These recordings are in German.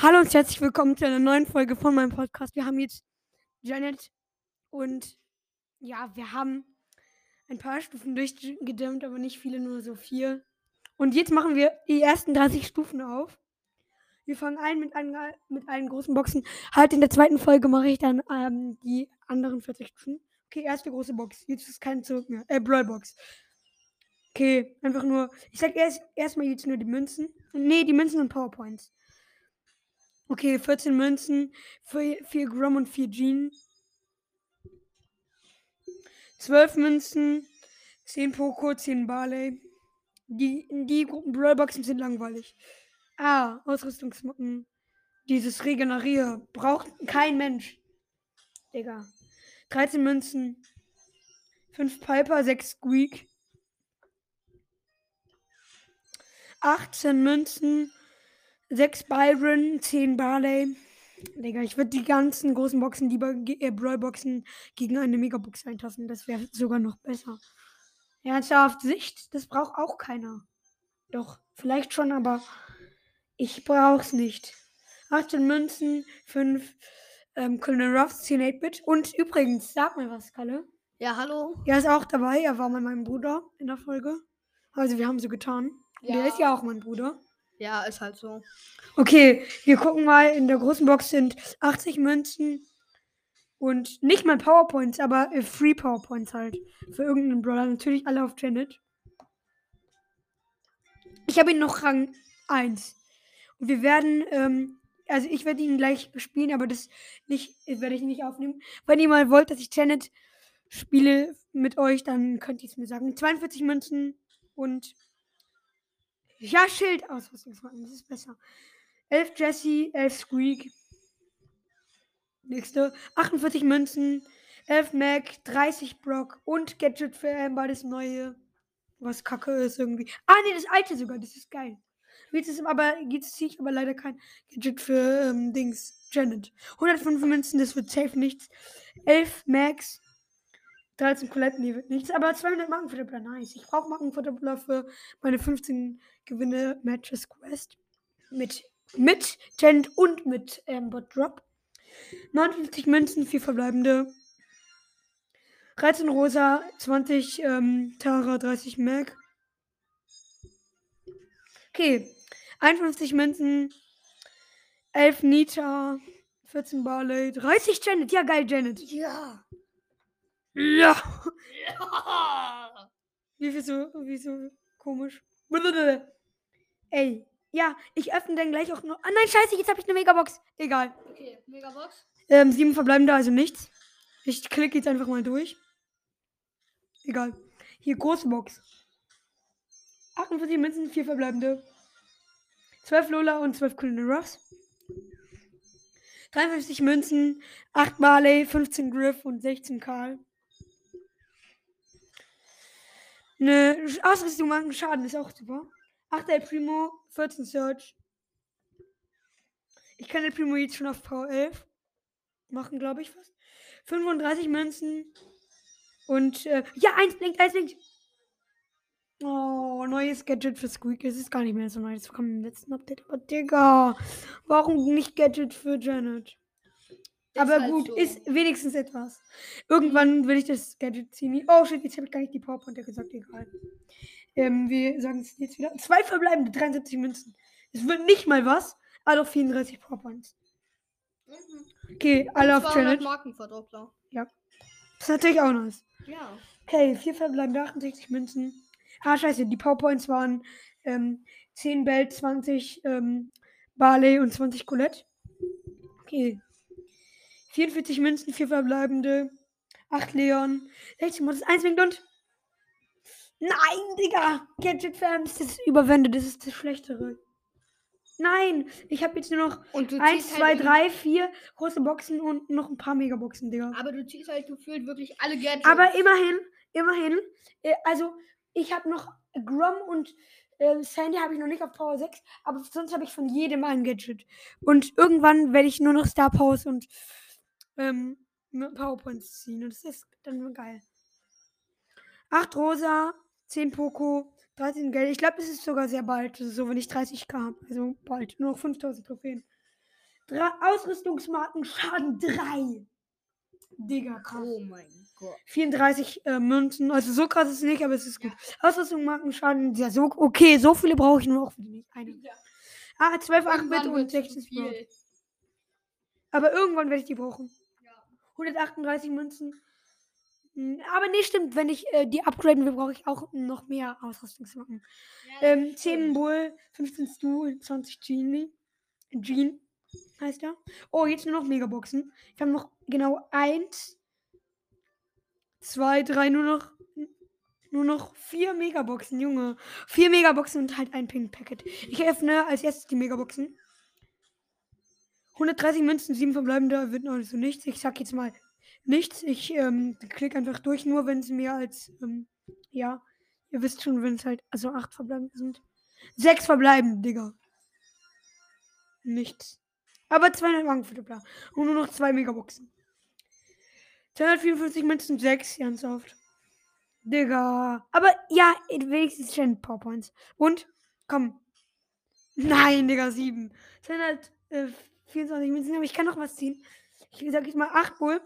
Hallo und herzlich willkommen zu einer neuen Folge von meinem Podcast. Wir haben jetzt Janet und ja, wir haben ein paar Stufen durchgedämmt, aber nicht viele, nur so vier. Und jetzt machen wir die ersten 30 Stufen auf. Wir fangen ein mit, ein, mit allen großen Boxen. Halt in der zweiten Folge mache ich dann ähm, die anderen 40 Stufen. Okay, erste große Box. Jetzt ist kein Zurück mehr. Äh, Brawlbox. Okay, einfach nur. Ich sag erst erstmal jetzt nur die Münzen. Nee, die Münzen und PowerPoints. Okay, 14 Münzen, 4, 4 Grom und 4 Jean. 12 Münzen, 10 Poco, 10 Barley. Die, die Brawlboxen sind langweilig. Ah, Ausrüstungsmucken. Dieses Regenerier braucht kein Mensch. Digga. 13 Münzen, 5 Piper, 6 Squeak. 18 Münzen, 6 Byron, 10 Barley. Digga, ich würde die ganzen großen Boxen lieber äh, Brawl-Boxen gegen eine Megabox eintasten. Das wäre sogar noch besser. Ernsthaft, Sicht, das braucht auch keiner. Doch, vielleicht schon, aber ich brauch's nicht. 18 Münzen, 5 ähm, Colonel Ruffs, 10 8-Bit. Und übrigens, sag mir was, Kalle. Ja, hallo. Er ist auch dabei. Er war mal mein Bruder in der Folge. Also, wir haben so getan. Ja. Der ist ja auch mein Bruder. Ja, ist halt so. Okay, wir gucken mal. In der großen Box sind 80 Münzen und nicht mal PowerPoints, aber äh, Free PowerPoints halt. Für irgendeinen Brawler. Natürlich alle auf Janet. Ich habe ihn noch Rang 1. Und wir werden, ähm, also ich werde ihn gleich spielen, aber das nicht, werde ich nicht aufnehmen. Wenn ihr mal wollt, dass ich Janet spiele mit euch, dann könnt ihr es mir sagen. 42 Münzen und ja, Schild Ausrüstungsmarken, das ist besser. 11 Jesse, 11 Squeak. Nächste. 48 Münzen, 11 Mac, 30 Brock und Gadget für Amber, das neue. Was kacke ist irgendwie. Ah, nee, das alte sogar, das ist geil. Jetzt ist aber, jetzt ziehe ich aber leider kein Gadget für ähm, Dings. Janet. 105 Münzen, das wird safe nichts. 11 Max, 13 Colette, nee, wird nichts. Aber 200 Markenverdoppler, nice. Ich brauche Markenverdoppler für meine 15 Gewinne Matches Quest. Mit, mit Gent und mit Bot Drop. 59 Münzen, 4 verbleibende. 13 Rosa, 20 ähm, Tara, 30 Mac. Okay. 51 Münzen, 11 Nita, 14 Barley, 30 Janet. Ja, geil, Janet. Ja. Ja. ja. Wie viel so, wie so komisch. Ey, ja, ich öffne dann gleich auch nur. Ah nein, scheiße, jetzt habe ich eine Megabox. Egal. Okay, Megabox. Ähm, sieben verbleibende, also nichts. Ich klicke jetzt einfach mal durch. Egal. Hier, große Box. 48 Münzen, vier verbleibende. 12 Lola und 12 Colonel Ruffs. 53 Münzen, 8 Marley, 15 Griff und 16 Karl. Eine Ausrüstung machen Schaden ist auch super. 8 El Primo, 14 Search. Ich kann El Primo jetzt schon auf Power 11 machen, glaube ich fast. 35 Münzen. Und, äh, ja, eins blinkt, eins blinkt. Oh, neues Gadget für Squeak. Es ist gar nicht mehr so neu. Das kam im letzten Update. Aber Digga, warum nicht Gadget für Janet? Aber halt gut, so. ist wenigstens etwas. Irgendwann will ich das Gadget ziehen. Oh shit, jetzt habe ich gar nicht die PowerPoint gesagt, egal. Ähm, wir sagen es jetzt wieder. Zwei verbleibende, 73 Münzen. Es wird nicht mal was, aber doch 34 PowerPoints. Mhm. Okay, alle auf Challenge. Markenverdoppler. Ja. Das ist natürlich auch nice. Ja. Okay, vier verbleibende, 68 Münzen. Ah, scheiße, die PowerPoints waren ähm, 10 Bell, 20 ähm, Barley und 20 Colette. Okay, 44 Münzen, 4 verbleibende, 8 Leon, 16 Modus, 1 winkt und. Nein, Digga! Gadget Fams, das ist überwendet, das ist das Schlechtere. Nein, ich habe jetzt nur noch 1, 2, 3, 4 große Boxen und noch ein paar Megaboxen, Digga. Aber du ziehst halt gefühlt wirklich alle Gadgets. Aber immerhin, immerhin, äh, also ich habe noch Grom und äh, Sandy habe ich noch nicht auf Power 6, aber sonst habe ich von jedem ein Gadget. Und irgendwann werde ich nur noch Star Powers und ähm, PowerPoints ziehen. Und das ist dann geil. 8 Rosa, 10 Poco, 13 Geld. Ich glaube, es ist sogar sehr bald. Also so, wenn ich 30k habe. Also bald. Nur noch 5000 Trophäen. Drei Ausrüstungsmarken Schaden 3. Digga, krass. Oh mein Gott. 34 äh, Münzen. Also so krass ist es nicht, aber es ist gut. Ausrüstungsmarken Schaden. Ja, so okay. So viele brauche ich nur auch wieder nicht. Eine. Ja. Ah, 12 8 Bit Irgendwann und wird's zu 16 Sprout. viel. Aber irgendwann werde ich die brauchen. Ja. 138 Münzen. Hm, Aber nee, stimmt. Wenn ich äh, die upgraden will, brauche ich auch noch mehr Ausrüstungsmarken. Ja, Ähm, 10 stimmt. Bull, 15 Stu, 20 Genie. Jean heißt er. Oh, jetzt nur noch Megaboxen. Wir haben noch genau eins, zwei, drei, nur noch nur noch vier Megaboxen, Junge. Vier Megaboxen und halt ein Pink Packet. Ich öffne als erstes die Megaboxen. 130 Münzen, 7 verbleibende, wird noch so nichts. Ich sag jetzt mal nichts. Ich ähm, klicke einfach durch, nur wenn es mehr als, ähm, ja, ihr wisst schon, wenn es halt, also 8 verbleibende sind. 6 verbleibende, Digga. Nichts. Aber 200 Wagenverdoppler. Und nur noch 2 Megaboxen. 254 Münzen, 6, ganz oft. Digga. Aber ja, wenigstens schon Powerpoints. Und, komm. Nein, Digga, 7. 224 Münzen, aber ich kann noch was ziehen. Ich sag jetzt mal 8 Bull.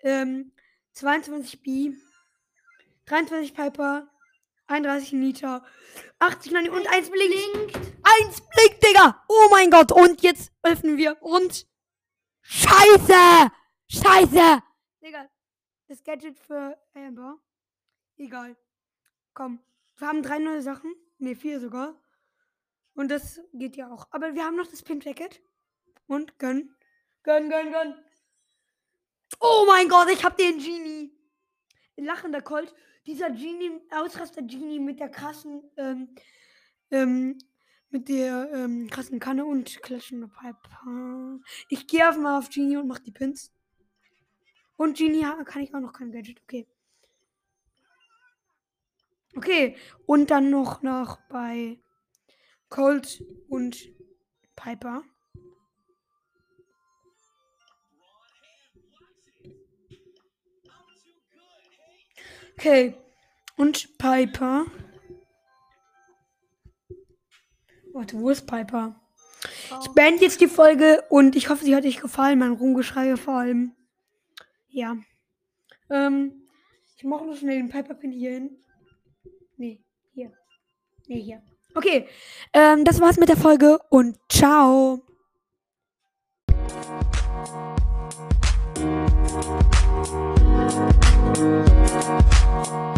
Ähm, 22 B. 23 Piper. 31 Nita. 80 Nani und 1 blinkt. 1 blinkt, Digga. Oh mein Gott. Und jetzt öffnen wir und. Scheiße! Scheiße! Digga, das Gadget für Amber. Egal. Komm. Wir haben drei neue Sachen. Ne, vier sogar. Und das geht ja auch. Aber wir haben noch das Pin-Packet. Und gönn. Gönn, gönn, gönn. Oh mein Gott, ich hab den Genie. Lachender Colt. Dieser Genie, Ausraster Genie mit der krassen, ähm, ähm, mit der ähm, krassen Kanne und klatschende Piper. Ich gehe einfach mal auf Genie und mach die Pins. Und Genie kann ich auch noch kein Gadget. Okay. Okay. Und dann noch nach bei Colt und Piper. Okay. Und Piper. Warte, wo ist Piper? Ich beende jetzt die Folge und ich hoffe, sie hat euch gefallen, mein Rumgeschrei vor allem. Ja. Ähm, ich mache noch schnell den Piper-Pin hier hin. Nee, hier. Nee, hier. Okay. Ähm, das war's mit der Folge und ciao. Thank